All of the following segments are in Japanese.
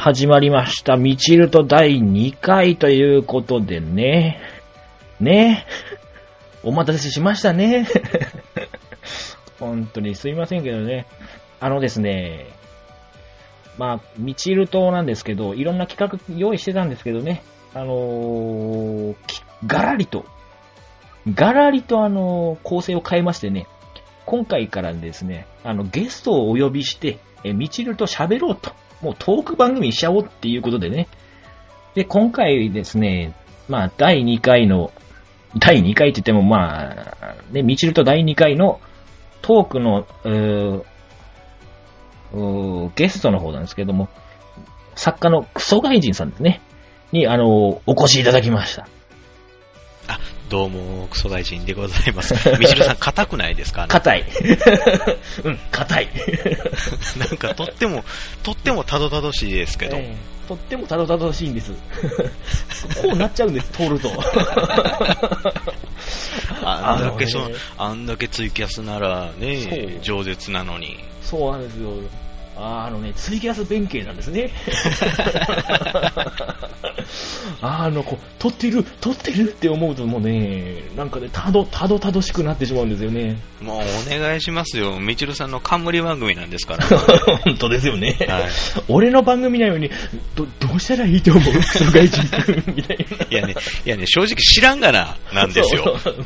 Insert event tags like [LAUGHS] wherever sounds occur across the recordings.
始まりました。みちると第2回ということでね。ね。お待たせしましたね。[LAUGHS] 本当にすいませんけどね。あのですね。まあ、みちるとなんですけど、いろんな企画用意してたんですけどね。あのー、ガラリと、ガラリとあのー構成を変えましてね。今回からですね、あの、ゲストをお呼びして、え、みちると喋ろうと。もうトーク番組しちゃおうっていうことでね。で、今回ですね、まあ、第2回の、第2回って言っても、まあ、ね、みちると第2回のトークの、ゲストの方なんですけども、作家のクソ外人さんですね。に、あの、お越しいただきました。あ、どうも、クソ大臣でございます。[LAUGHS] みちるさん、硬くないですか？ね硬い。[LAUGHS] うん、硬い。[LAUGHS] なんか、とっても、とってもたどたどしいですけど。ええとってもたどたどしいんです。こうなっちゃうんです、通ると。あんだけそあのねあんだけツイキャスならね、饒舌なのに。そうなんですよ。ああのね、ツイキャス弁慶なんですね。[LAUGHS] あの、こう、撮ってる、撮ってるって思うともうね、なんかね、たど、たどたどしくなってしまうんですよね。もう、お願いしますよ。みちるさんの冠番組なんですから。[LAUGHS] 本当ですよね。はい俺の番組なのに、ど、どうしたらいいと思うクソ外人君みたいな。いやね、いやね、正直知らんがな、なんですよ。そう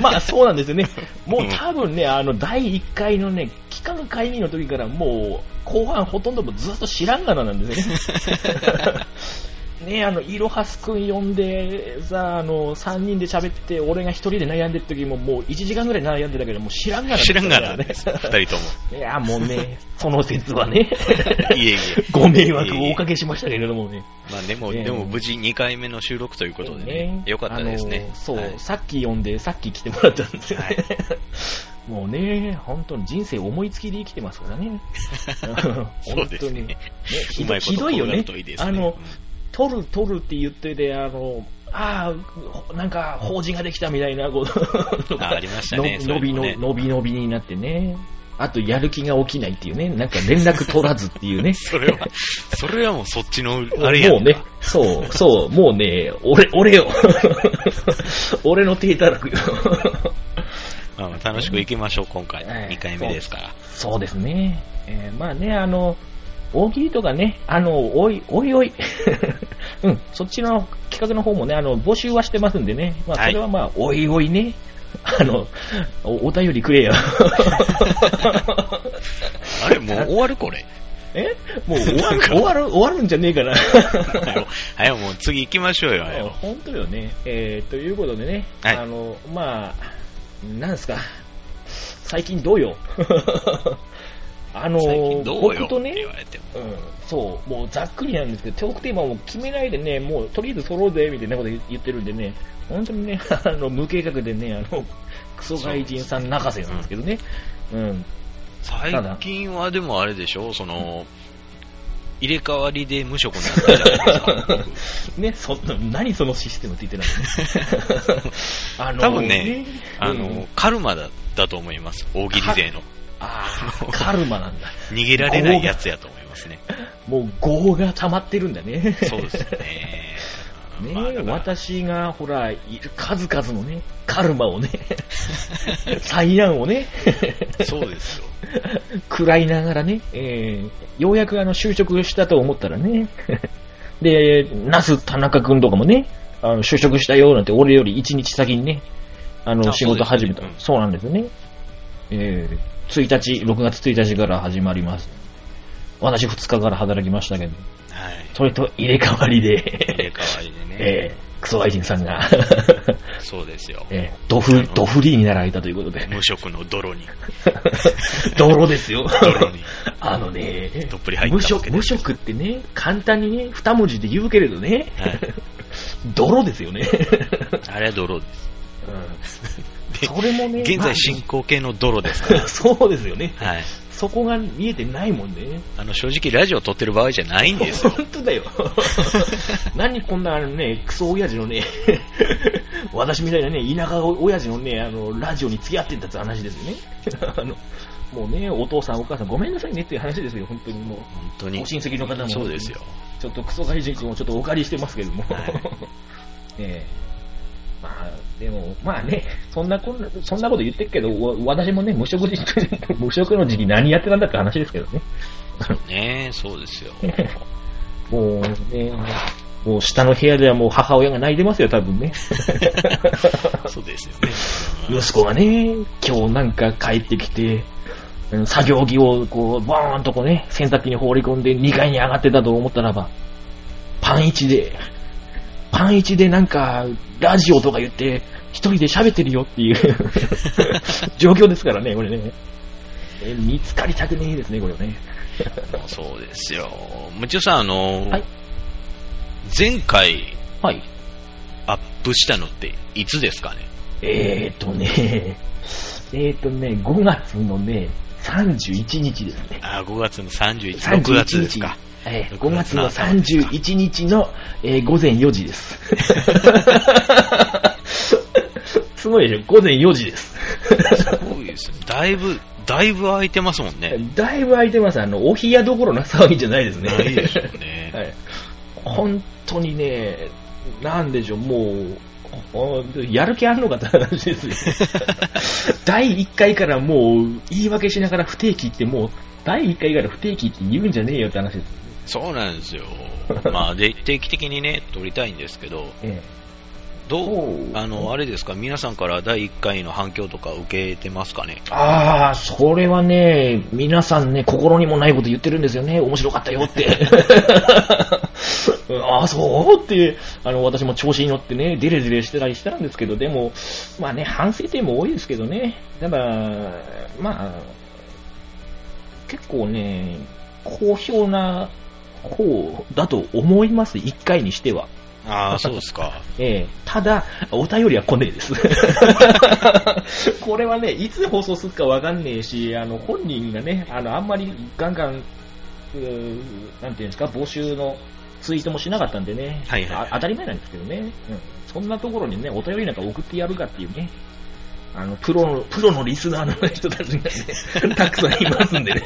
まあ、まあそうなんですよね。[LAUGHS] もう多分ね、あの、第1回のね、期間会議の時からもう、後半ほとんどもうずっと知らんがななんですよね。[LAUGHS] ねあの、イロハスくん呼んで、さ、あの、3人で喋って、俺が1人で悩んでる時ももう1時間ぐらい悩んでたけど、もう知らんがな、知らんがな。ね。二人とも。[LAUGHS] いや、もうね、その説はね、[LAUGHS] いえいえ。ご迷惑をおかけしましたけれどもね。まあでも、ねでも無事2回目の収録ということでね、よかったですね。そう、はいさっき呼んで、さっき来てもらったんですよね。もうね、本当に人生思いつきで生きてますからね。[LAUGHS] そうですね。ひどひどいよねいいねあの、取る取るって言ってて、あの、ああ、なんか、法事ができたみたいなことあありましたねの伸びの、そういうのび伸びになってね。あと、やる気が起きないっていうね。なんか、連絡取らずっていうね。[LAUGHS] それは、それはもうそっちの、あれやんもうね、そう、そう、もうね、俺、俺よ。[LAUGHS] 俺の手たらくよ。まあまあ楽しく行きましょう、今回。はい2回目ですから。そうですね。えーまあね、あの、大喜利とかね、あの、おい、おいおい。[LAUGHS] うん、そっちの企画の方もね、あの、募集はしてますんでね。まあ、はいそれはまあ、おいおいね。あの、お、お便りくれよ。[LAUGHS] あれ、もう終わるこれ。え？もう [LAUGHS] 終わる、終わる、終わるんじゃねえかな。はよ、はよ、もう次行きましょうよ、はよ。本当よね。えー、ということでね、はいあの、まあ、なんですか、最近どうよ？あの、最近どうよ？僕とね。うん、そう、もうざっくりなんですけど、トークテーマも決めないでね、もうとりあえず揃うぜ、みたいなこと言ってるんでね、本当にね、[LAUGHS] あの、無計画でね、あの、クソ外人さん泣かせなんですけどね。うん。最近はでもあれでしょ？その、入れ替わりで無職になったじゃないですか。[LAUGHS] ね、そ、何そのシステムって言ってたのね。[LAUGHS] あ多分ね、あうんの、カルマだだと思います。大喜利勢の。あーカルマなんだ。[LAUGHS] 逃げられないやつやと思いますね。もう業が溜まってるんだね。そうですよね。ねまあ私が、ほら、いる数々のね、カルマをね、[LAUGHS] 災難をね、そうですよ。食らいながらね、えー、ようやくあの、就職したと思ったらね、[LAUGHS] で、ナス田中くんとかもね、あの、就職したよなんて、俺より一日先にね、あの、あ仕事始めた。そうなんですよね。えー、1日、6月1日から始まります。私2日から働きましたけど、はい。それと入れ替わりで、入れ替わりでね。[LAUGHS] えー、クソ愛人さんが、そうですよ。えー、ドフ、ドフリーになられたということで、無職の泥に、[LAUGHS] 泥ですよ。泥に [LAUGHS] あのね、どっぷり入った無職。無職ってね、簡単にね、二文字で言うけれどね、はい泥ですよね。[LAUGHS] あれは泥です。でそれもね、[LAUGHS] 現在進行形の泥ですかまあ [LAUGHS] そうですよね。ら。はい。そこが見えてないもんね。あの、正直ラジオ撮ってる場合じゃないんですよ。本当だよ。何こんなあのね、クソ親父のね、私みたいなね、田舎親父のね、あの、ラジオに付き合ってんだって話ですよね。あの、もうね、お父さんお母さんごめんなさいねっていう話ですよ、本当にもう。本当にお。親戚の方も。そうですよ。。ちょっとクソ外人君をちょっとお借りしてますけども。はい [LAUGHS] ええまあ、でも、まあね、そんなこんな、そんなこと言ってるけど、わ私もね、無職時 [LAUGHS] 無職の時期何やってたんだって話ですけどね。ねそうですよ。[LAUGHS] もうね、もう下の部屋ではもう母親が泣いてますよ、多分ね。そうですよね。息子がね、今日なんか帰ってきて、うん作業着をこう、バーンとこうね、洗濯機に放り込んで2階に上がってたと思ったらば、パン1で、パン1でなんか、ラジオとか言って、一人で喋ってるよっていう [LAUGHS] 状況ですからね、これね。え見つかりたくねえですね、これね。そうですよ。むちゅさん、あの、はい前回はい。アップしたのっていつですかね？えーとね、えーとね、5月のね、31日ですね。あ、5月の31、31 6月ですか。えー5月の31日の、えー午前4時です。すごいでしょ午前4時です。すごいですね。だいぶ、だいぶ空いてますもんね。だいぶ空いてます。あの、お冷やどころの騒ぎじゃないですね。ないでしょうね。[LAUGHS] はい。本当にね、なんでしょう、もう、おやる気あるのかって話ですよ。[LAUGHS] 第1回からもう言い訳しながら不定期ってもう、第1回から不定期って言うんじゃねえよって話です。そうなんですよ。まあ、で定期的にね、撮りたいんですけど、えどうあの、あれですか、皆さんから第1回の反響とか受けてますかね？ああ、それはね、皆さんね、心にもないこと言ってるんですよね。面白かったよって。[LAUGHS] ああ、そうって、あの、私も調子に乗ってね、デレデレしてたりしたんですけど、でも、まあね、反省点も多いですけどね。ただ、まあ、結構ね、好評な方だと思います、一回にしては。ああ、そうですか。[LAUGHS] ええただ、お便りは来ねえです。[LAUGHS] これはね、いつ放送するかわかんねえし、あの、本人がね、あの、あんまりガンガン、うーなんていうんですか、募集のツイートもしなかったんでね、はいはいはいあ当たり前なんですけどね、うん、そんなところにね、お便りなんか送ってやるかっていうね、あの、プロの、プロのリスナーの人たちがね、[LAUGHS] たくさんいますんでね。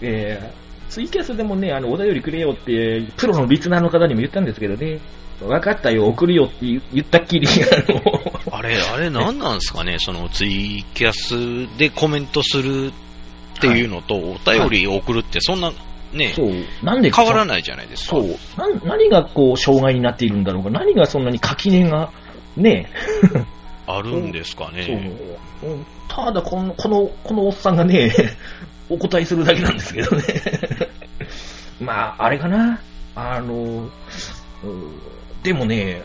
えーツイキャスでもね、あの、お便りくれよって、プロのリスナーの方にも言ったんですけどね、分かったよ、送るよって言言ったっきり、[LAUGHS] あの、あれ、あれ何なんですかね [LAUGHS] そのツイキャスでコメントするっていうのと、お便りを送るってそんな、ね、そう、なんで変わらないじゃないですか。そう、なん何がこう、障害になっているんだろうか、何がそんなに垣根が、ね、[LAUGHS] あるんですかそう。ね。う。んただこの、この、このおっさんがね、お答えするだけなんですけどね。まあ、あれかな。あの、うんでもね、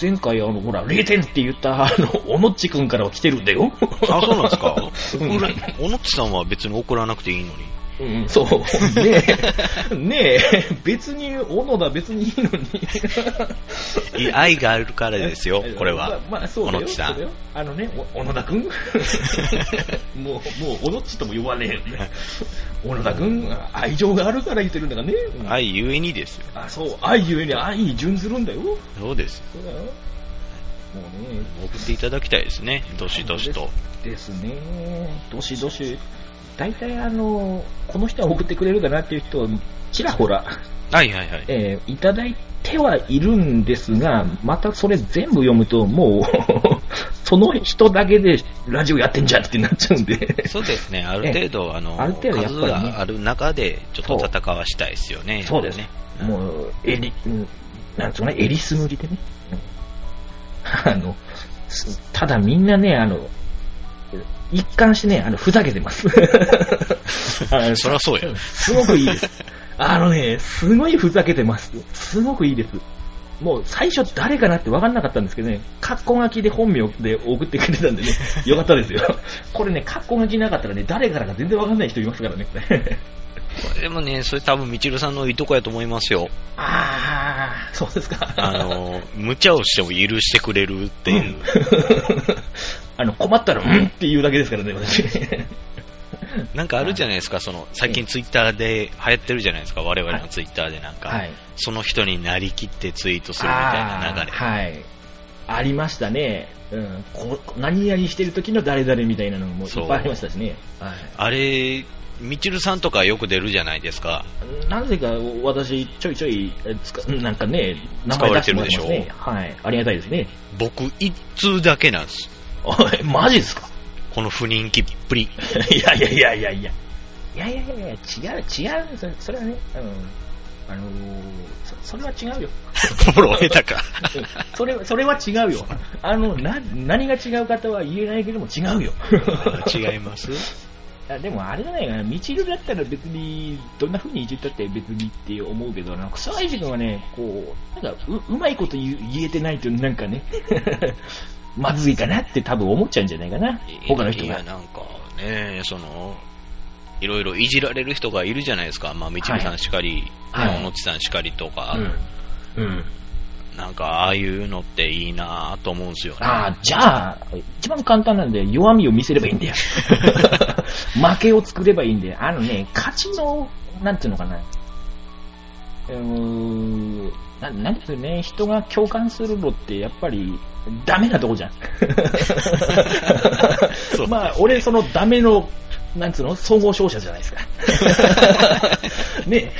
前回あの、ほら、0点って言った、あの、おのっちくんからは来てるんだよ。あ、そうなんですか？うんおのっちさんは別に送らなくていいのに。うん、そう。[LAUGHS] ねえ、ねえ、別に、小野田別にいいのに。愛があるからですよ、[LAUGHS] これは。まあ、まあ、そうあのね、お小野田くん？[LAUGHS] もう、もう、小野っちとも呼ばねえよね。小野田くん、愛情があるから言ってるんだからね。うん愛ゆえにですよ。あ、そう、愛ゆえに愛に準ずるんだよ。そうです。そうだよ。もうね、送っていただきたいですね。どしどしと。ですね。どしどし。大体あの、この人は送ってくれるかなっていう人を、ちらほら、はいはいはい。えーいただいてはいるんですが、またそれ全部読むと、もう、[LAUGHS] その人だけでラジオやってんじゃんってなっちゃうんで。そうですね。ある程度、あの、ある程度ね数がある中で、ちょっと戦わしたいですよね。そうですね。もう、えり、うんなんつうのかな、えりすぐりでね。うんあの、すただみんなね、あの、一貫してね、あの、ふざけてます。[LAUGHS] そりゃそうや。すごくいいです。あのね、すごいふざけてます。すごくいいです。もう最初誰かなって分かんなかったんですけどね、カッコ書きで本名で送ってくれたんでね、[LAUGHS] よかったですよ。これね、カッコ書きなかったらね、誰からか全然分かんない人いますからね、これ。でもね、それ多分、みちるさんのいいとこやと思いますよ。あー、そうですか。あの、無茶をしても許してくれるっていう。[LAUGHS] あの、困ったら、うんって言うだけですからね、私。[LAUGHS] なんかあるじゃないですか、その、最近ツイッターで流行ってるじゃないですか、我々のツイッターでなんか、はい。その人になりきってツイートするみたいな流れ。はい。ありましたね。うん、こ何々してる時の誰々みたいなのもいっぱいありましたしね。はい。あれ、みちるさんとかよく出るじゃないですか。なぜか私、ちょいちょい、えつかなんかね、名前出してもらってますね。はい。ありがたいですね。僕、一通だけなんです。おい、マジですか？この不人気っぷり。[LAUGHS] いやいやいやいやいや。いやいやいやいや、違う、違う、それそれはね、あの、あのーそ、それは違うよ。フォロー下手か。[LAUGHS] それ、それは違うよ。あの、な、何が違うかとは言えないけども違うよ。違います？[LAUGHS] あでもあれじゃないかな、みちるだったら別に、どんな風にいじったって別にって思うけど、なんか草井君はね、こう、なんかう、うまいこと言えてないとなんかね、まずいかなって多分思っちゃうんじゃないかな、他の人がいや、。なんかね、その、いろいろいじられる人がいるじゃないですか。まあ、みちるさんしかり、はいのちさんしかりとか、うん。うん。なんか、ああいうのっていいなと思うんですよね。ああ、じゃあ、一番簡単なんで弱みを見せればいいんだよ。[LAUGHS] 負けを作ればいいんだよ。あのね、勝ちの、なんていうのかな。うーん、ななんですよね、人が共感するのってやっぱりダメなとこじゃん。[LAUGHS] まあ、俺そのダメの、なんつうの、総合商社じゃないですか。[LAUGHS] ね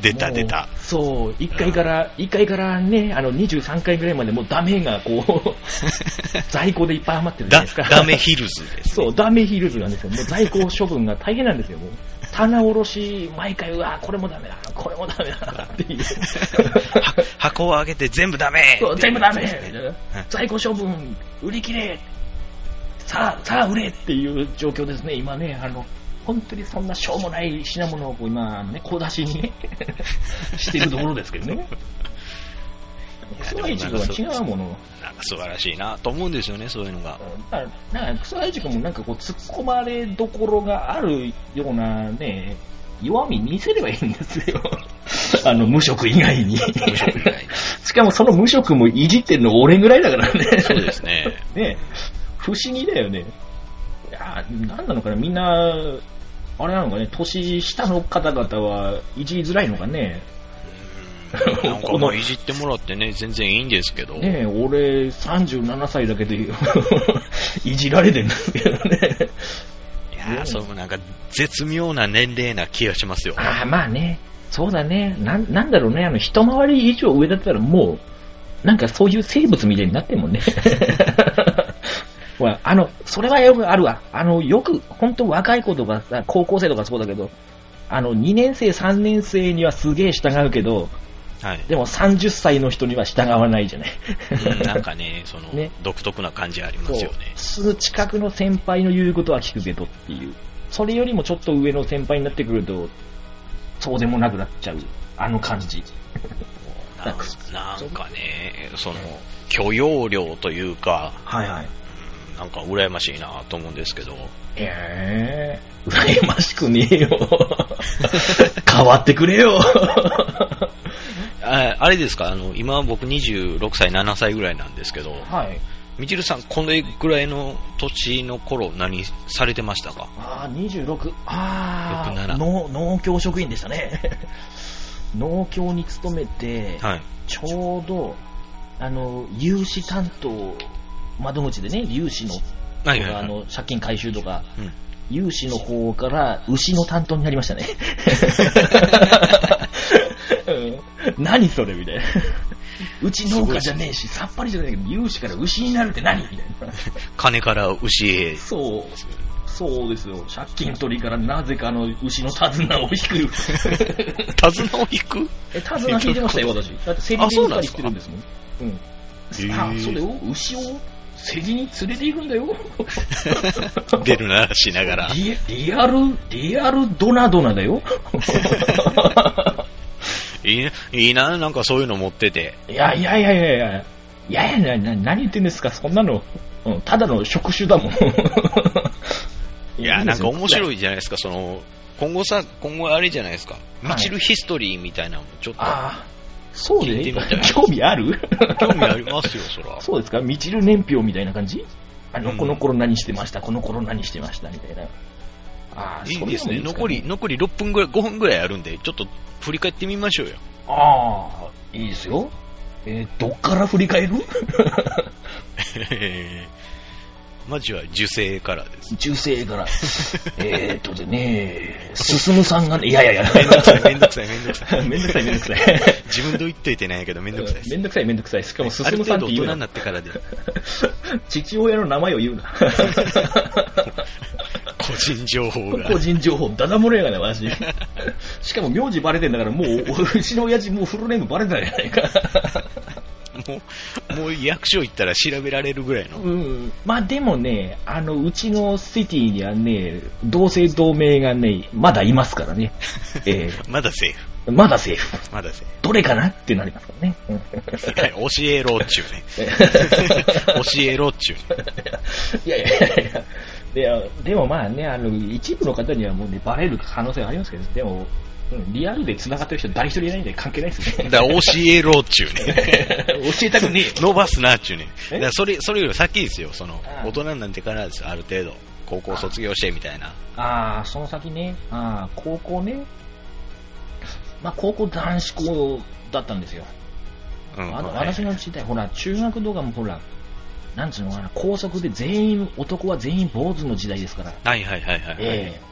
出た出たそう、1回から、一回からね、あの、23回ぐらいまでもうダメがこう、[LAUGHS] 在庫でいっぱい余ってるじゃなだいですか。ダメヒルズです、ね。そう、ダメヒルズなんですよ。もう在庫処分が大変なんですよ。もう棚卸し、毎回、うわ、これもダメだ、これもダメだ、っていう。は [LAUGHS] 箱を開けて全部ダメそう、全部ダメ在庫処分、売り切れさあ、さあ売れっていう状況ですね、今ね。あの、本当にそんなしょうもない品物をこう今ね、小出しにね、[LAUGHS] してるところですけどね。クソアイチクは違うもの。なんか素晴らしいなと思うんですよね、そういうのが。なんか、クソアイチクもなんかこう、突っ込まれどころがあるようなね、弱み見せればいいんですよ。[LAUGHS] あの、無職以外に。無職以外に。[LAUGHS] しかもその無職もいじってるの俺ぐらいだからね。そうですね。[LAUGHS] ね不思議だよね。いやー、なんなのかな、みんな、あれなのかね、年下の方々はいじりづらいのかね。うんなんかもういじってもらってね、全然いいんですけど。ねえ、俺37歳だけで [LAUGHS] いじられてるんですけどね。いやー、そうなんか絶妙な年齢な気がしますよ。ああ、まあね。そうだね。なん、なんだろうね。あの、一回り以上上だったらもう、なんかそういう生物みたいになってんもんね。[LAUGHS] あの、それはよくあるわ。あの、よく、本当若い子とかさ、高校生とかそうだけど、あの、2年生、3年生にはすげえ従うけど、はい。でも30歳の人には従わないじゃない。うんなんかね、その、ね独特な感じありますよね。すぐ近くの先輩の言うことは聞くけどっていう。それよりもちょっと上の先輩になってくると、そうでもなくなっちゃう。あの感じ。な [LAUGHS] んかね、その、許容量というか、はいはい。うんなんか羨ましいなと思うんですけど、ええー、羨ましくねえよ。[LAUGHS] 変わってくれよ。ああれですか、あの、今僕26歳、7歳ぐらいなんですけど、はい。みちるさん、これぐらいの年の頃何されてましたか？ああ、26。ああ、67農農協職員でしたね。[LAUGHS] 農協に勤めて、はい。ちょうど、あの、融資担当、窓口でね、融資の、はいはいはい。あの、借金回収とか、うん融資の方から牛の担当になりましたね。[LAUGHS] う [LAUGHS] ん何それみたいな。[LAUGHS] うち農家じゃねえし、さっぱりじゃないけど、融資から牛になるって何みたいな。[LAUGHS] 金から牛へ。そう。そうですよ。借金取りからなぜかあの牛の手綱を引く。手綱を引く？え、手綱引いてましたよ、私。だって競りあで売ったりてるんですもん。うん。あ、それを牛を競りに連れて行くんだよ。出るなしながら。リリアル、リアルドナドナだよ。いいねいいな、なんかそういうの持ってて。いやいやいやいやいや。いやいやな、何言ってんですか、そんなの。うん、ただの職種だもん。[LAUGHS] いや、なんか面白い。いじゃないですか、その、今後さ、今後あれじゃないですか。はいみちるヒストリーみたいなのもちょっとああ、そうで興味ある？[LAUGHS] 興味ありますよ、そら。そうですか？みちる年表みたいな感じ？あの、うんこの頃何してました、この頃何してました、みたいな。ああ、いいですね。残り、残り6分ぐらい、5分ぐらいあるんで、ちょっと振り返ってみましょうよ。ああ、いいですよ。えーどっから振り返る？え [LAUGHS] ーまずは受精からです。中世から。[LAUGHS] えーっとでね、進さんがね、いやいやいや、[LAUGHS] めんどくさい、めんどくさい、めんどくさい。めんどくさいめんどくさい。自分で言っといてないけどめんどくさい。めんどくさいめんどくさい。しかも進さんって言うな。ってからで、父親の名前を言うな。個人情報が。個人情報、ダダ漏れやがな、マジ。[LAUGHS] しかも名字バレてんだから、もう、うちの親父もうフルネームバレてないじゃないか。[LAUGHS] もう、もう役所行ったら調べられるぐらいの。うん。まあでもね、あの、うちのシティにはね、同姓同名がね、まだいますからね。[LAUGHS] えまだセーフ。ー、まだセーフ。まだセーどれかなってなりますからね。教えろっちゅうね。教えろっちゅうね。いやいやいやいや。であでもまあね、あの、一部の方にはもうね、バレる可能性はありますけど、でも、うんリアルで繋がってる人誰一人いないんで関係ないですね。[LAUGHS] だから教えろっちゅうね。[LAUGHS] 教えたくねえよ。伸ばすなっちゅうね。え？だからそれ、それより先ですよ。その大人になってからですよ。ある程度。高校卒業してみたいな。ああ、その先ね。ああ、高校ね。まあ、高校男子校だったんですよ。うん。あのはい私の時代、ほら、中学動画もほら、なんつうのかな、高速で全員、男は全員坊主の時代ですから。はいはいはいはい。ええ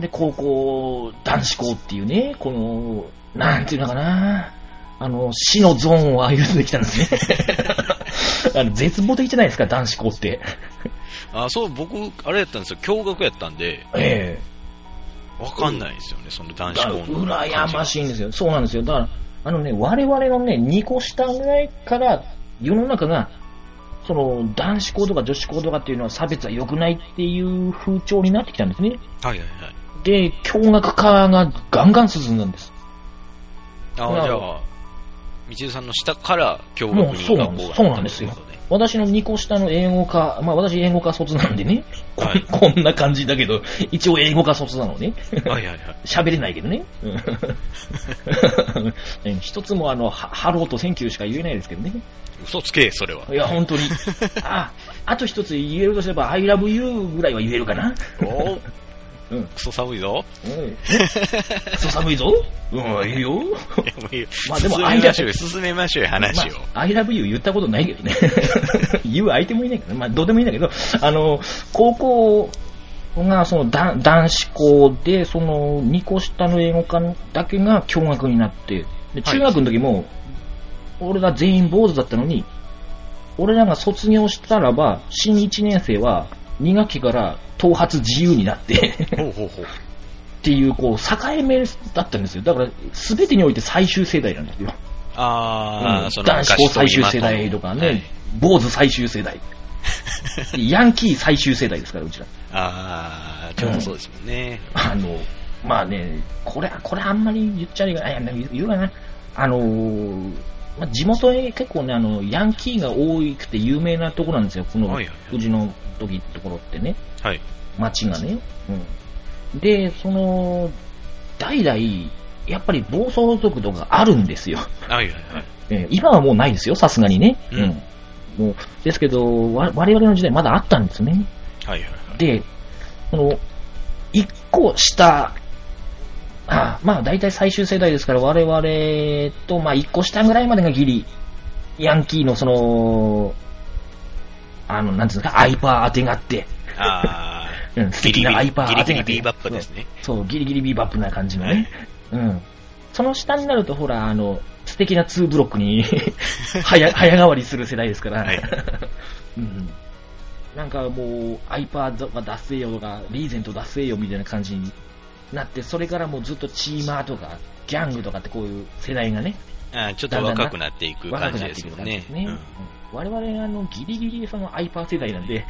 で、高校、男子校っていうね、この、なんていうのかな、あの、死のゾーンを歩んできたんですね。[LAUGHS] あの絶望的じゃないですか、男子校って。あ、そう、僕、あれやったんですよ。共学やったんで、えわかんないですよね、そのえ男子校の。羨ましいんですよ。そうなんですよ。だから、あのね、我々のね、2個下ぐらいから、世の中が、その、男子校とか女子校とかっていうのは差別は良くないっていう風潮になってきたんですね。はいはいはい。で、共学化がガンガン進んだんです。あ、なるじゃあ、道枝さんの下から共学にもうそうな学校がんですそうなんですよ私の2個下の英語科、まあ私英語科卒なんでね、こ,、はい [LAUGHS] こんな感じだけど、一応英語科卒なのね。ことではいはいはい。[LAUGHS] 喋れないけどね。うん [LAUGHS] 一つもあの、はハローと Thank you しか言えないですけどね。嘘つけ、それは。いや、本当に。[LAUGHS] あ、あと一つ言えるとすれば、I love you ぐらいは言えるかな。おうん。クソ寒いぞ。うん。クソ寒いぞ。うん、いいよ。いいいよまあでも進めましょうよ、進めましょうよ、話を。まあ、I love you 言ったことないけどね。[LAUGHS] 言う相手もいないけど、まあ、どうでもいいんだけど、あの、高校が、その、だ男子校で、その、2個下の英語科だけが共学になって、で、中学の時も、俺ら全員坊主だったのに、俺らが卒業したらば、新1年生は、2学期から頭髪自由になって、ほうほうほう。っていう、こう、境目だったんですよ。だから、すべてにおいて最終世代なんですよ。あー、うん男子校最終世代とかね、はい坊主最終世代。[LAUGHS] ヤンキー最終世代ですから、うちら。あー、ちょうどそうですもんね。あの、まあね、これ、これあんまり言っちゃいけない。言うかな。あのーまあ、地元へ結構ね、あの、ヤンキーが多くて有名なところなんですよ。この、うちの時ところってね。はい。町がね。うん。で、その、代々、やっぱり暴走族とかあるんですよ。はいはいはい。えー今はもうないですよ、さすがにね。うんもうですけど、わ我々の時代まだあったんですね。はいはいはい。で、この、一個下、あまあ大体最終世代ですから我々と、まあ一個下ぐらいまでがギリ、ヤンキーのその、あの、なんていうんですか、アイパー当てがあって、あ [LAUGHS] うん、ー、素敵なアイパーギリ当てがあってギリビーバップですね。そう、ギリギリビーバップな感じのね。うん。その下になると、ほら、あの、素敵な2ブロックに [LAUGHS] 早、早変わりする世代ですから。はい [LAUGHS] うん。なんかもう、アイパーは出せよとか、リーゼント出せよみたいな感じになって、それからもうずっとチーマーとか、ギャングとかってこういう世代がね、あーちょっと若くなっていく若感じですもんねね。。うん我々あの、ギリギリそのアイパー世代なんで、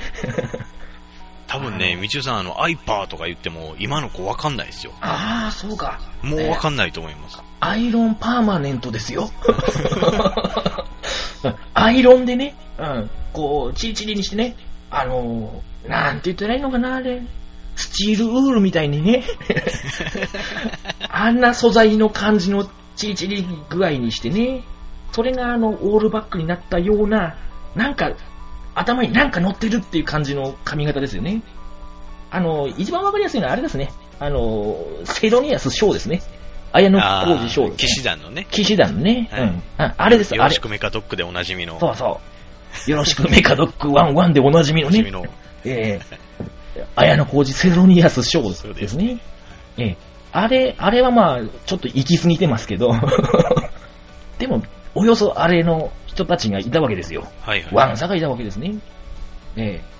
多分ね、みちゅさん、あの、アイパーとか言っても、今の子わかんないですよ。ああ、そうか。もうわかんないと思います。アイロンパーマネントですよ。[LAUGHS] アイロンでね、うん、こう、チリチリにしてね、あのー、なんて言ったらいいのかな、あれ。スチールウールみたいにね。[LAUGHS] あんな素材の感じのチリチリ具合にしてね。それがあの、オールバックになったような、なんか、頭になんか乗ってるっていう感じの髪型ですよね。あの、一番わかりやすいのはあれですね。あの、セロニアスショーですね。綾野浩二賞、騎士団のね。騎士団ね。はいうんあ。あれです、あれよろし。くメカドックでおなじみの。そうそう。よろしくメカドックワンワンでおなじみのねおなじみ。の。ええ綾野浩二セロニアス賞そうですですね。ええあれ、あれはまあ、ちょっと行き過ぎてますけど、[LAUGHS] でも、およそあれの人たちがいたわけですよ。はいはい。ワンサがいたわけですね。ええ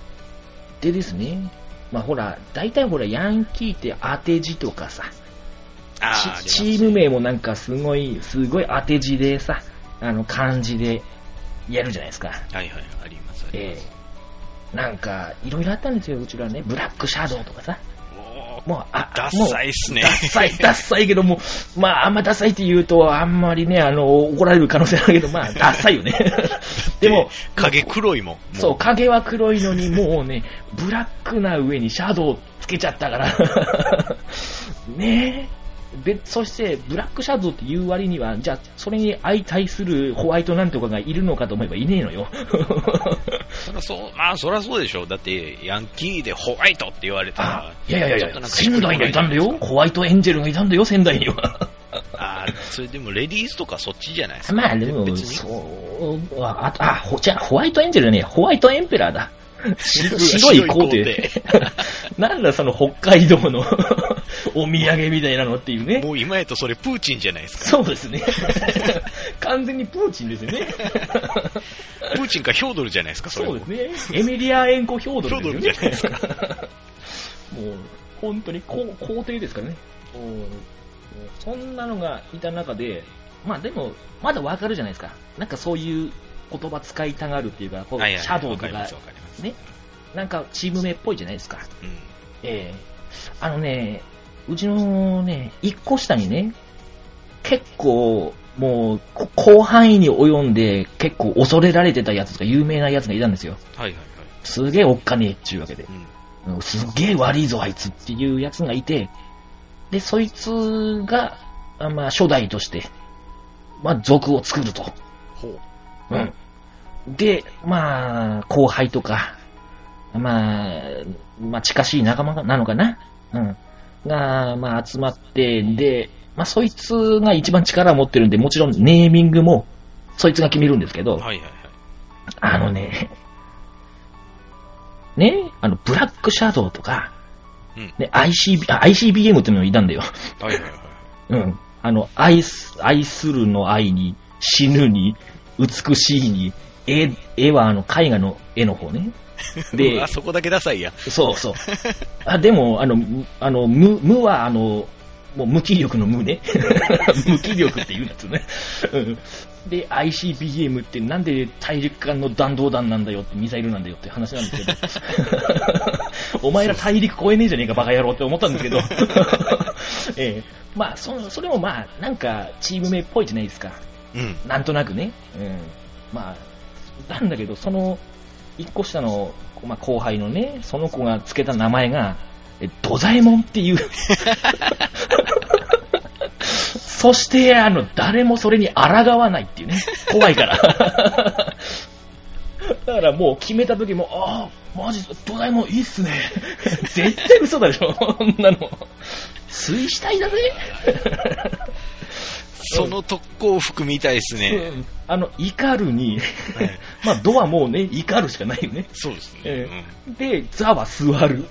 でですね、まあほら、大体ほら、ヤンキーって当て字とかさ、あーチチーム名もなんかすごい、すごい当て字でさ、あの、漢字でやるじゃないですか。はいはい、あります。ありえますえなんか、いろいろあったんですよ、うちらね。ブラックシャドウとかさ。もう、あ、ダサいっすねダ。サい、ダサいけども、まあ、あんまダサいって言うと、あんまりね、あの、怒られる可能性あるけど、まあ、ダサいよね。[LAUGHS] でも、影黒いもん。もそう、影は黒いのに、もうね、ブラックな上にシャドウつけちゃったから。[LAUGHS] ねえ。で、そして、ブラックシャドウっていう割には、じゃあ、それに相対するホワイトなんとかがいるのかと思えばいねえのよ。[LAUGHS] そらそう、まあそらそうでしょう。だって、ヤンキーでホワイトって言われたあら。、いやいやいや仙台にはいたんだよ。ホワイトエンジェルがいたんだよ、仙台には。[LAUGHS] あーそれでもレディースとかそっちじゃないですか。まあでも、そう、あ、あ、ほじゃあホワイトエンジェルね、ホワイトエンペラーだ。白白 [LAUGHS] い皇帝。なんだその北海道の [LAUGHS] お土産みたいなのっていうね。もう今やとそれプーチンじゃないですか。そうですね。[LAUGHS] 完全にプーチンですよね。[LAUGHS] プーチンかヒョードルじゃないですか、それもそうですね。エミリア・エンコ・ヒョードルですよね。ヒョードルじゃないですもう、本当に皇皇帝ですからね。そんなのがいた中で、まあでも、まだわかるじゃないですか。なんかそういう言葉使いたがるっていうか、こうシャドウとか。ね、なんかチーム名っぽいじゃないですか。うん。ええあのね、うちのね、一個下にね、結構、もう、こ広範囲に及んで、結構恐れられてたやつとか有名なやつがいたんですよ。はいはいはい。すげえおっかねえっていうわけで。うん。うんすげえ悪いぞあいつっていうやつがいて、で、そいつが、あまあ、初代として、まあ、族を作ると。ほう。うん。で、まあ、後輩とか、まあ、まあ、近しい仲間なのかな？うん。が、まあ、集まって、で、まあ、そいつが一番力を持ってるんで、もちろんネーミングも、そいつが決めるんですけど、はいはいはい。あのね、[LAUGHS] ね、あの、ブラックシャドウとか、うんね、ICB、あ ICBM っていうのがいたんだよ。はいはいはい。うん。あの、愛す、愛するの愛に、死ぬに、美しいに、絵、絵はあの、絵画の絵の方ね。[LAUGHS] であ、そこだけダサいや。そうそう。[LAUGHS] あ、でも、あの、むあの、無、無はあの、もう無気力の無ね。[LAUGHS] 無気力って言うんですよね。うんで、ICBM ってなんで大陸間の弾道弾なんだよってミサイルなんだよって話なんですけど。お前ら大陸越えねえじゃねえかバカ野郎って思ったんですけど。ええまあ、そそれもまあ、なんかチーム名っぽいじゃないですか。うん。なんとなくね。うん。まあ、なんだけど、その、一個下の、まあ、後輩のね、その子がつけた名前が、えドザエモンっていう。そして、あの、誰もそれに抗わないっていうね。怖いから。だからもう決めた時も、ああ、マジ、ドラえもんいいっすね。絶対嘘だでしょ、こんなの。水死体だぜ。その特攻服みたいですね。うんあの、怒るに、はい [LAUGHS] まあ、ドはもうね、怒るしかないよね。そうですね。えで、ザは座る。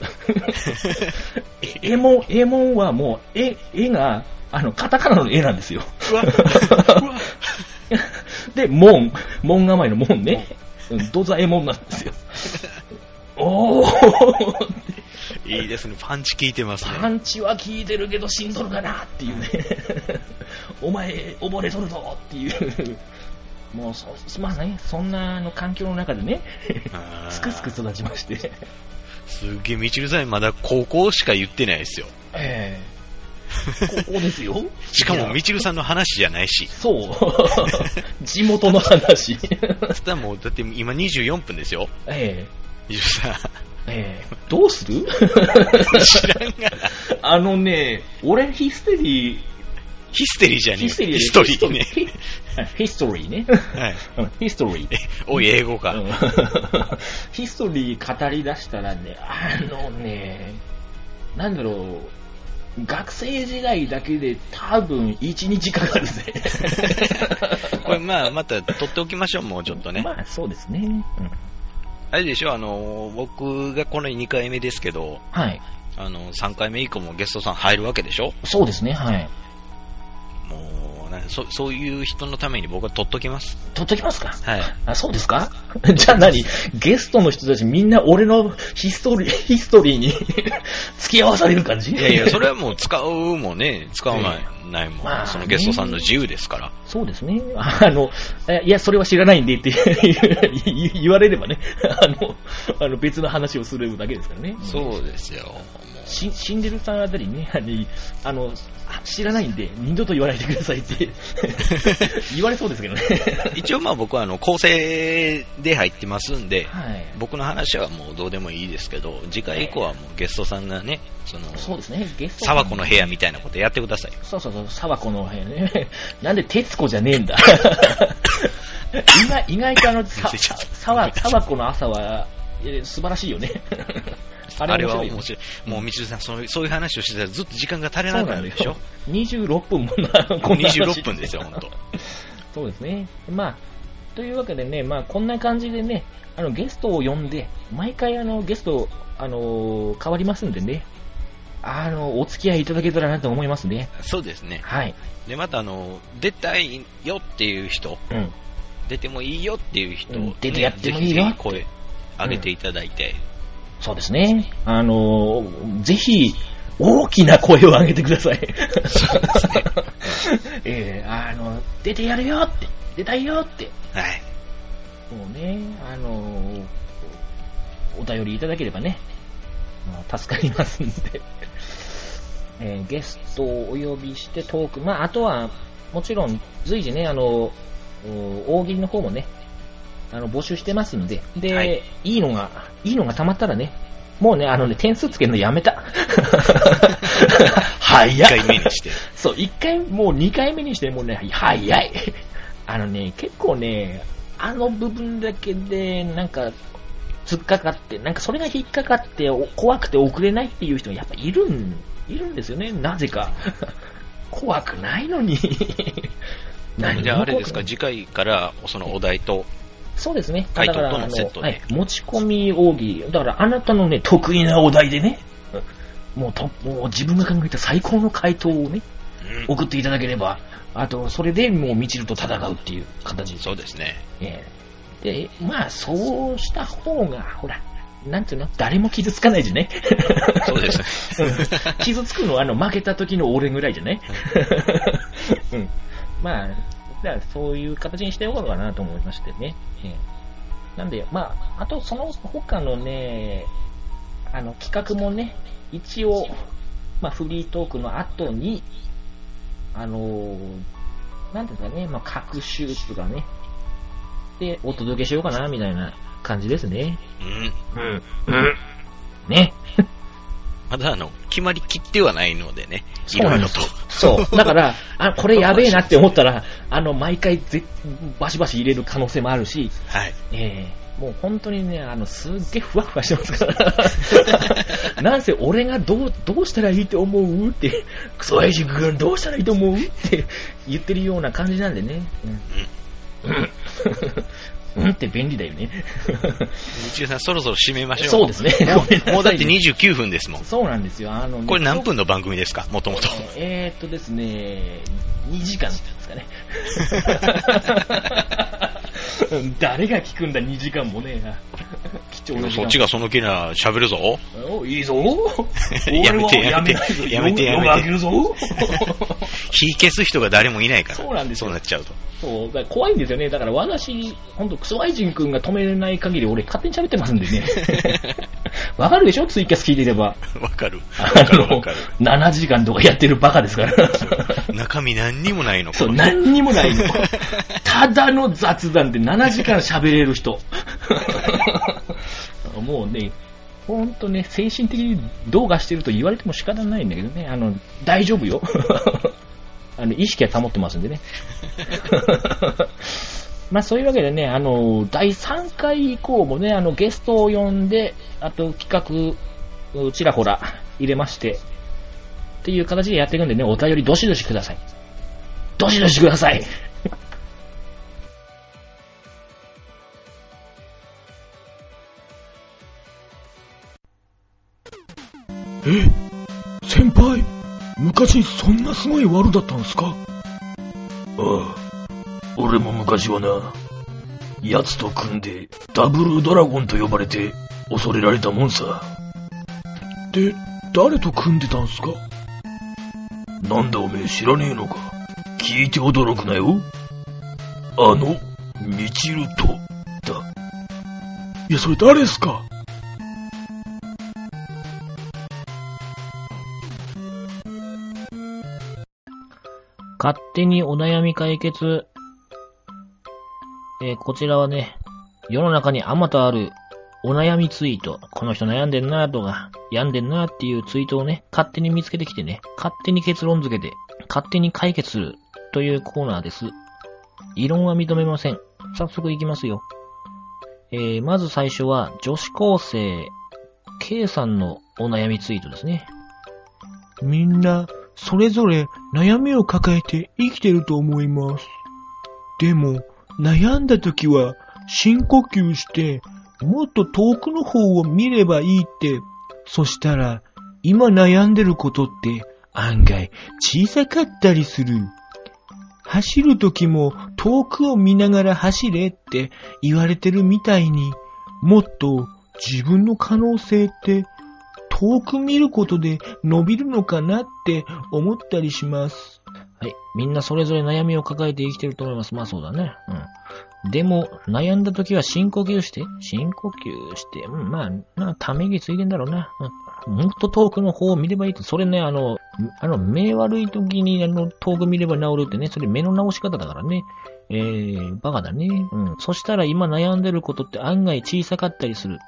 [LAUGHS] エモン、エモンはもう、絵、絵が、あの、カタカナの絵なんですよ。[LAUGHS] で、門、門構えの門ね。うんドザエモンなんですよ。おーいいですね。パンチ効いてますね。パンチは効いてるけど死んどるかなっていうね。お前、溺れとるぞっていう。[LAUGHS] もうそ、まあね、そんなあの環境の中でね、すくすく育ちまして。すっげえ、みちるさんまだ高校しか言ってないですよ。ええここですよ。[LAUGHS] しかも、みみちるさんの話じゃないし。そう。[LAUGHS] 地元の話。つったらもう、だって今24分ですよ。えみちるさん。えええどうする？知らんがな。あのね、俺ヒステリー、ヒステリーじゃねえヒステリーヒストリーね。ヒヒストリーね。はい。うんヒストリー。おい、英語か。うん [LAUGHS] ヒストリー語り出したらね、あのね、なんだろう、学生時代だけで多分1日かかるぜ。[LAUGHS] これまあ、また撮っておきましょう、もうちょっとね。まあ、そうですね。うん、あれでしょ、あの、僕がこの2回目ですけど、はい。あの、3回目以降もゲストさん入るわけでしょ？そうですね、はい。もう、なそそういう人のために僕は撮っときます。取っときますか？はい。あ、そうですか？[LAUGHS] じゃあ何？ゲストの人たちみんな俺のヒストリー、[LAUGHS] ヒストリーに [LAUGHS] 付き合わされる感じ？いやいや、それはもう使うもね、使わない、ないもん、まあねそのゲストさんの自由ですから。そうですね。[LAUGHS] あの、えいや、それは知らないんでって言 [LAUGHS] 言われればね、[LAUGHS] あの、あの別の話をするだけですからね。そうですよ。もし死んでるさんあたりにね、あの知らないんで、二度と言わないでくださいって言われそうですけどね。う一応まあ僕はあの構成で入ってますんで、はい。僕の話はもうどうでもいいですけど、次回以降はもうゲストさんがね、その、そうですね、ゲスト。沢子の部屋みたいなことやってください。そうそうそう、沢子の部屋ね。なんで徹子じゃねえんだ。意外意外とあの、さ忘れちゃった沢、沢子の朝は、え素晴らしいよね。ああれは面白い。もう、みちるさんそういう、そういう話をしてたらずっと時間が足りなくなるでしょ。26分もな、こんな話26分ですよ、本当。そうですね。まあ、というわけでね、まあ、こんな感じでね、あの、ゲストを呼んで、毎回あの、ゲスト、あのー変わりますんでね、あの、お付き合いいただけたらなと思いますね。そうですね。はい。で、またあの、出たいよっていう人、うん。出てもいいよっていう人、うん出てやってもいいよ声上げていただいて、そうですね。あのーぜひ、大きな声を上げてください。[LAUGHS] ええあの、出てやるよって、出たいよって、はい。もうね、あのーお便りいただければね、まあ助かりますんで、えーゲストをお呼びしてトーク、まあ、あとは、もちろん随時ね、あの、お大喜利の方もね、あの、募集してますんで、で、はいい、いのが、いいのが溜まったらね、もうね、あのね、点数つけるのやめた。[LAUGHS] 早1っ回目にして。そう、一回、もう二回目にしてもね、早い。あのね、結構ね、あの部分だけで、なんか、突っかかって、なんかそれが引っかかって、お怖くて遅れないっていう人がやっぱいるん、いるんですよね、なぜか。[LAUGHS] 怖くないのに。[LAUGHS] 何じゃああれですか、も次回からそのお題と、そうですね。回答とのだからあのセットではい、持ち込み大喜利。だからあなたのね、得意なお題でね、もうと、もう自分が考えた最高の回答をね、うん送っていただければ、あと、それでもうみちると戦うっていう形。そうですね。ええで、まあ、そうした方が、ほら、なんていうの？誰も傷つかないじゃね？そうです。うん。傷つくのは、あの、負けた時の俺ぐらいじゃね？うん。まあ、だからそういう形にしておこうかなと思いましてね。ええ。なんで、まあ、あとその他のね、あの、企画もね、一応、まあ、フリートークの後に、あのーなんていうかね、まあ、各種とかね、で、お届けしようかな、みたいな感じですね。うん。うん。うん。ね。まだあの、決まりきってはないのでね、いろいろと。そう。だから、あ、これやべえなって思ったら、あの、毎回ぜ、バシバシ入れる可能性もあるし、はい。ええもう本当にね、あの、すっげえふわふわしてますから。[LAUGHS] なんせ俺がどう、どうしたらいいと思うって、クソエイジ君どうしたらいいと思うって言ってるような感じなんでね。うん。うん。うんって便利だよね。みちるさん、そろそろ締めましょう。そうですね。もうだって29分ですもん。そうなんですよ。あのね、これ何分の番組ですか？もともと。えーっとですね、2時間ですかね。[LAUGHS] 誰が聞くんだ、2時間もね。貴重な。そっちがその気なら喋るぞ。おい [LAUGHS] いぞ。やめてやめてやめてやめて。[LAUGHS] 火消す人が誰もいないから。そうなんですよそうなっちゃうと。そう、だ怖いんですよね。だから私、ほんとクソワイジン君が止めれない限り俺勝手に喋ってますんでね。[LAUGHS] わかるでしょ？ツイキャス聞いてれば。わかる。あわかるかる。、7時間とかやってるバカですから。[LAUGHS] 中身何にもないの？そう、何にもないの。[LAUGHS] ただの雑談で7時間喋れる人。もうね、ほんとね、精神的にどうかしてると言われても仕方ないんだけどね、あの、大丈夫よ。あの、意識は保ってますんでね。[LAUGHS] まあそういうわけでね、あの、第3回以降もね、あの、ゲストを呼んで、あと企画、ちらほら入れまして、っていう形でやっていくんでね、お便りどしどしください。どしどしください。[LAUGHS] え先輩昔そんなすごい悪だったんですか？ああ、俺も昔はな、奴と組んでダブルドラゴンと呼ばれて恐れられたもんさ。で、誰と組んでたんすか？なんだおめえ知らねえのか聞いて驚くなよ。あの、ミチルト、だ。いや、それ誰っすか？勝手にお悩み解決。えーこちらはね、世の中にあまたあるお悩みツイート。この人悩んでんなとか、病んでんなっていうツイートをね、勝手に見つけてきてね、勝手に結論付けて、勝手に解決するというコーナーです。異論は認めません。早速いきますよ。えー、まず最初は女子高生 K さんのお悩みツイートですね。みんな、それぞれ悩みを抱えて生きてると思います。でも、悩んだ時は深呼吸して、もっと遠くの方を見ればいいって。そしたら、今悩んでることって案外小さかったりする。走る時も遠くを見ながら走れって言われてるみたいに、もっと自分の可能性って遠く見ることで伸びるのかなって思ったりします。はい。みんなそれぞれ悩みを抱えて生きてると思います。まあそうだね。うん。でも、悩んだ時は深呼吸して、深呼吸して、うん、まあ、な、ため息ついてんだろうな。うん。もっと遠くの方を見ればいいって、それね、あの、あの、目悪い時に、あの、遠く見れば治るってね、それ目の直し方だからね。えー、バカだね。うん。そしたら今悩んでることって案外小さかったりする。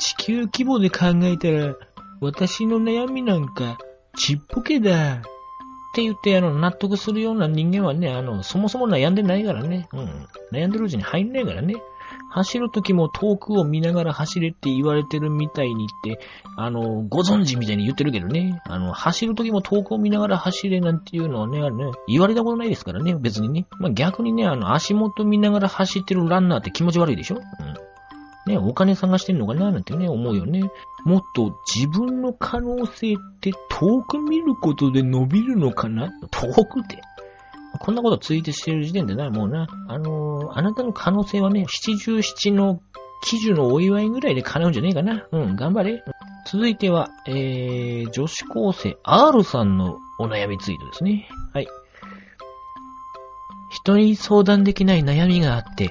地球規模で考えたら、私の悩みなんか、ちっぽけだ。って言って、あの、納得するような人間はね、あの、そもそも悩んでないからね。うん。悩んでるうちに入んないからね。走るときも遠くを見ながら走れって言われてるみたいにって、あの、ご存知みたいに言ってるけどね。あの、走るときも遠くを見ながら走れなんていうのはね、あのね、言われたことないですからね、別にね。まあ、逆にね、あの、足元見ながら走ってるランナーって気持ち悪いでしょうん。ね、お金探してんのかななんてね、思うよね。もっと自分の可能性って遠く見ることで伸びるのかな？遠くって。こんなことツイートしてる時点でな、もうな、あのーあなたの可能性はね、七十七の喜寿のお祝いぐらいで叶うんじゃねえかな。うん、頑張れ。続いては、えー、女子高生 R さんのお悩みツイートですね。はい。人に相談できない悩みがあって、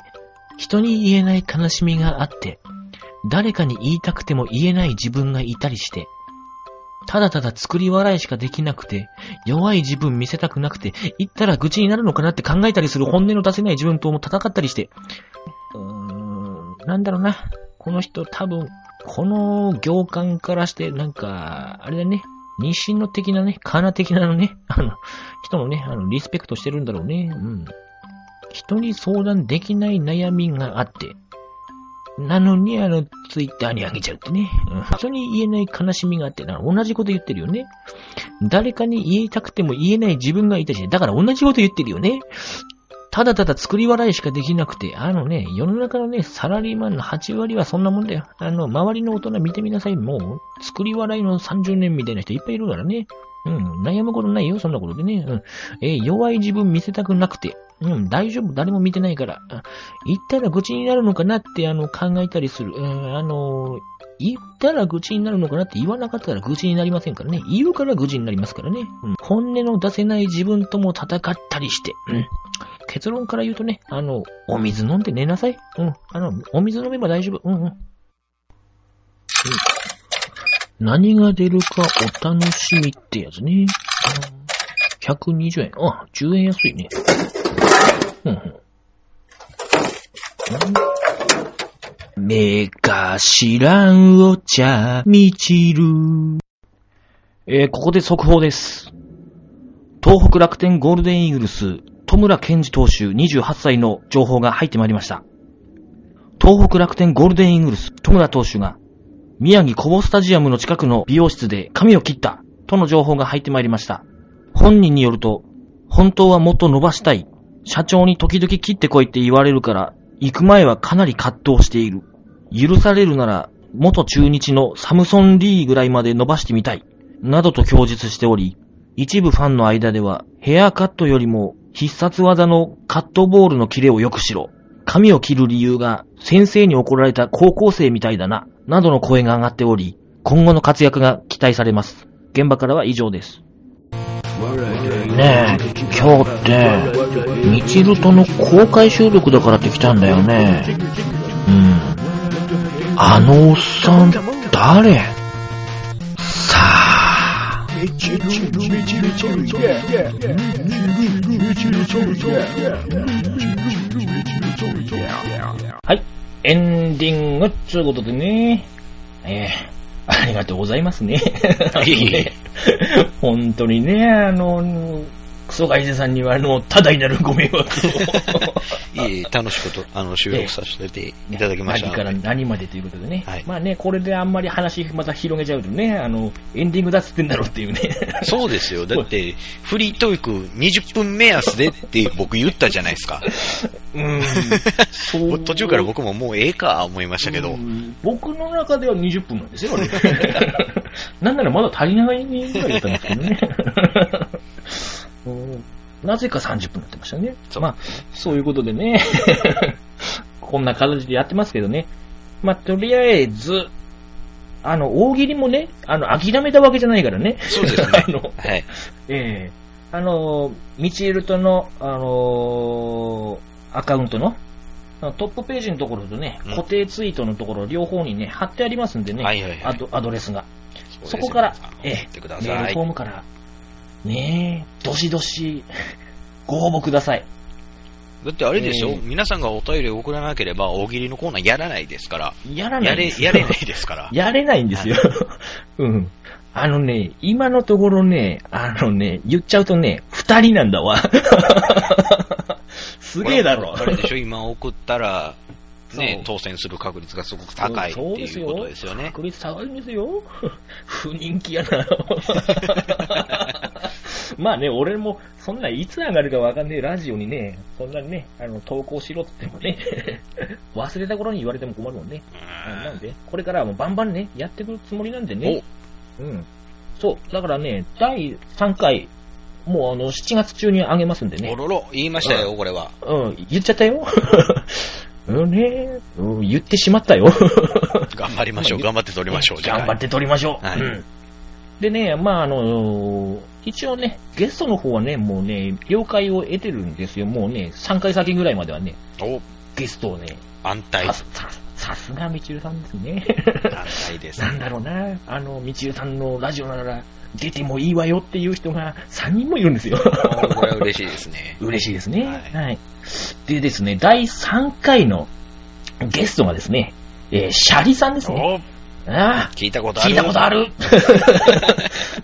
人に言えない悲しみがあって、誰かに言いたくても言えない自分がいたりして、ただただ作り笑いしかできなくて、弱い自分見せたくなくて、言ったら愚痴になるのかなって考えたりする本音の出せない自分とも戦ったりして、うーん、なんだろうな。この人多分、この行間からして、なんか、あれだね。日清の的なね、カーナ的なのね、あの、人のね、あの、リスペクトしてるんだろうね。うん。人に相談できない悩みがあって、なのに、あの、ツイッターにあげちゃうってね。うん人に言えない悲しみがあって、な同じこと言ってるよね。誰かに言いたくても言えない自分がいたし、だから同じこと言ってるよね。ただただ作り笑いしかできなくて、あのね、世の中のね、サラリーマンの8割はそんなもんだよ。あの、周りの大人見てみなさい。もう、作り笑いの30年みたいな人いっぱいいるからね。うん、悩むことないよ、そんなことでね。うん、えー弱い自分見せたくなくて。うん、大丈夫、誰も見てないから。言ったら愚痴になるのかなって、あの、考えたりする。うん、あの、言ったら愚痴になるのかなって言わなかったら愚痴になりませんからね。言うから愚痴になりますからね。うん、本音の出せない自分とも戦ったりして。うん。結論から言うとね、あの、お水飲んで寝なさい。うん。あの、お水飲めば大丈夫。うんうん。うん、何が出るかお楽しみってやつね。うん120円。あ、10円安いね。目が知らんお茶、みちる。えーここで速報です。東北楽天ゴールデンイーグルス、戸村健二投手28歳の情報が入ってまいりました。東北楽天ゴールデンイーグルス、戸村投手が、宮城コボスタジアムの近くの美容室で髪を切った、との情報が入ってまいりました。本人によると、本当はもっと伸ばしたい。社長に時々切ってこいって言われるから、行く前はかなり葛藤している。許されるなら、元中日のサムソン・リーぐらいまで伸ばしてみたい。などと供述しており、一部ファンの間では、ヘアカットよりも必殺技のカットボールのキレを良くしろ。髪を切る理由が先生に怒られた高校生みたいだな。などの声が上がっており、今後の活躍が期待されます。現場からは以上です。ねえ、今日って、ミチルとの公開収録だからって来たんだよね。うん。あのおっさん、誰？さあ。はい。エンディングっつうことでね。えー、ありがとうございますね。[LAUGHS] いえいえ [LAUGHS] 本当にね、あの、クソガイゼさんには、あの、多大なるご迷惑を。[LAUGHS] いえ、楽しくと、あの、収録させていただきました何から。何までということでね。はいまあね、これであんまり話また広げちゃうとね、あの、エンディングだっつってんだろうっていうね。そうですよ。だって、フリートーク20分目安でって僕言ったじゃないですか。うん。そう途中から僕ももうええか思いましたけどう。ん僕の中では20分なんですよ、あれ [LAUGHS] なんならまだ足りないぐらいだったんですけどね。うんなぜか30分になってましたね。そうまあ、そういうことでね。[LAUGHS] こんな形でやってますけどね。まあ、とりあえず、あの、大喜利もね、あの、諦めたわけじゃないからね。そうですね [LAUGHS] あの、はい。ええあの、ミチエルトの、あのアカウントの、トップページのところとね、うん固定ツイートのところ両方にね、貼ってありますんでね、はいはいはいアドアドレスが。そうですよそこから、ええメールフォームから、ねえ、どしどし、ご応募ください。だってあれでしょ、えー皆さんがお便りを送らなければ大喜利のコーナーやらないですから。やらなやれ、いんですよやれないですから。[LAUGHS] やれないんですよ。うん。あのね、今のところね、あのね、言っちゃうとね、二人なんだわ。[LAUGHS] すげえだろ。あれでしょ今送ったら、ね、当選する確率がすごく高いってそうですよいうことですよね。確率高いんですよ。不人気やな。[LAUGHS] [LAUGHS] まあね、俺も、そんないつ上がるかわかんねえラジオにね、そんなにね、あの、投稿しろって言ってもね、[LAUGHS] 忘れた頃に言われても困るもんね。なんで、これからはもうバンバンね、やっていくつもりなんでね。うん。そう、だからね、第3回、もうあの、7月中に上げますんでね。おろろ、言いましたよ、これは。うん、言っちゃったよ。[LAUGHS] うんね、うん、言ってしまったよ。頑張りましょう、頑張って撮りましょう、頑張って撮りましょう。はいうんでね、まあ、あの、一応ね、ゲストの方はね、もうね、了解を得てるんですよ。もうね、3回先ぐらいまではね、お、ゲストをね、安泰。さ、さ、さすがみちるさんですね。安泰です。なんだろうな、あの、みちるさんのラジオなら、出てもいいわよっていう人が3人もいるんですよ。おこれは嬉しいですね。[LAUGHS] 嬉しいですね。ははいい。でですね、第3回のゲストがですね、えーシャリさんですね。おああ、聞いたことある。聞いたことある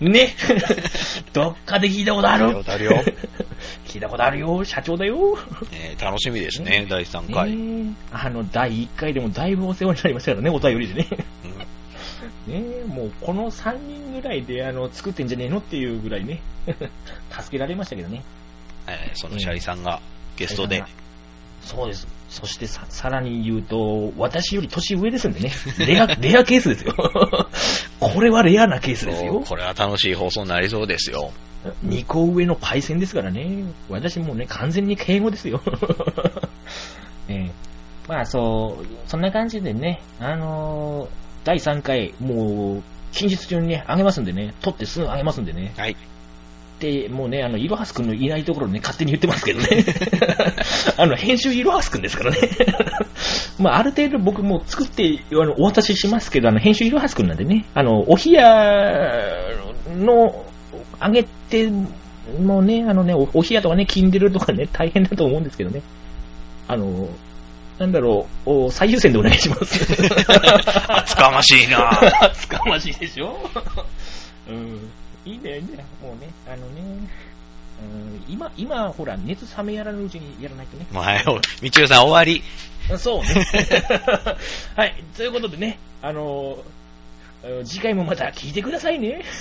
[LAUGHS] ね。どっかで聞いたことある [LAUGHS] 聞いたことあるよ。聞いたことあるよ。社長だよ。えー楽しみですね、第3回。ねえあの、第1回でもだいぶお世話になりましたからね、お便りでね。うんねえもうこの3人ぐらいであの作ってんじゃねえのっていうぐらいね、[LAUGHS] 助けられましたけどね。えーそのシャリさんがゲストで。そうです。そしてさ、さらに言うと、私より年上ですんでね。[LAUGHS] レア、レアケースですよ。[LAUGHS] これはレアなケースですよ。これは楽しい放送になりそうですよ。2個上のパイセンですからね。私もうね、完全に敬語ですよ。[LAUGHS] ええまあそう、そんな感じでね、あのー第3回、もう、近日中にね、あげますんでね、撮ってすぐあげますんでね。はい。で、もうね、あの、いろはすくんのいないところね、勝手に言ってますけどね。[LAUGHS] あの、編集いろはすくんですからね。[LAUGHS] まあ、ある程度僕も作って、あの、お渡ししますけど、あの、編集いろはすくんなんでね、あの、お冷やの、あげて、もうね、あのね、おお冷やとかね、金んでるとかね、大変だと思うんですけどね。あの、なんだろう、お最優先でお願いします。[LAUGHS] 厚かましいな厚かましいでしょうん。いいんだよ、いいんだよ。もうね、あのね、うん、今、今、ほら、熱冷めやらぬうちにやらないとね。もうはい、みちるさん終わり。そうね。[LAUGHS] はい、ということでね、あの、あの次回もまた聞いてくださいね。[LAUGHS]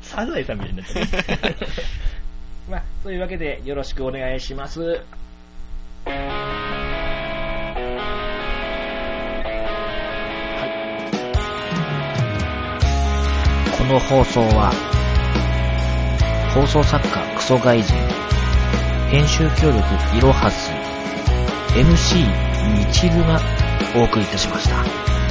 サザエさんみたいになってる。[LAUGHS] まあ、そういうわけでよろしくお願いします。この放送は、放送作家クソ外人、編集協力いろはす、MC みちるがお送りいたしました。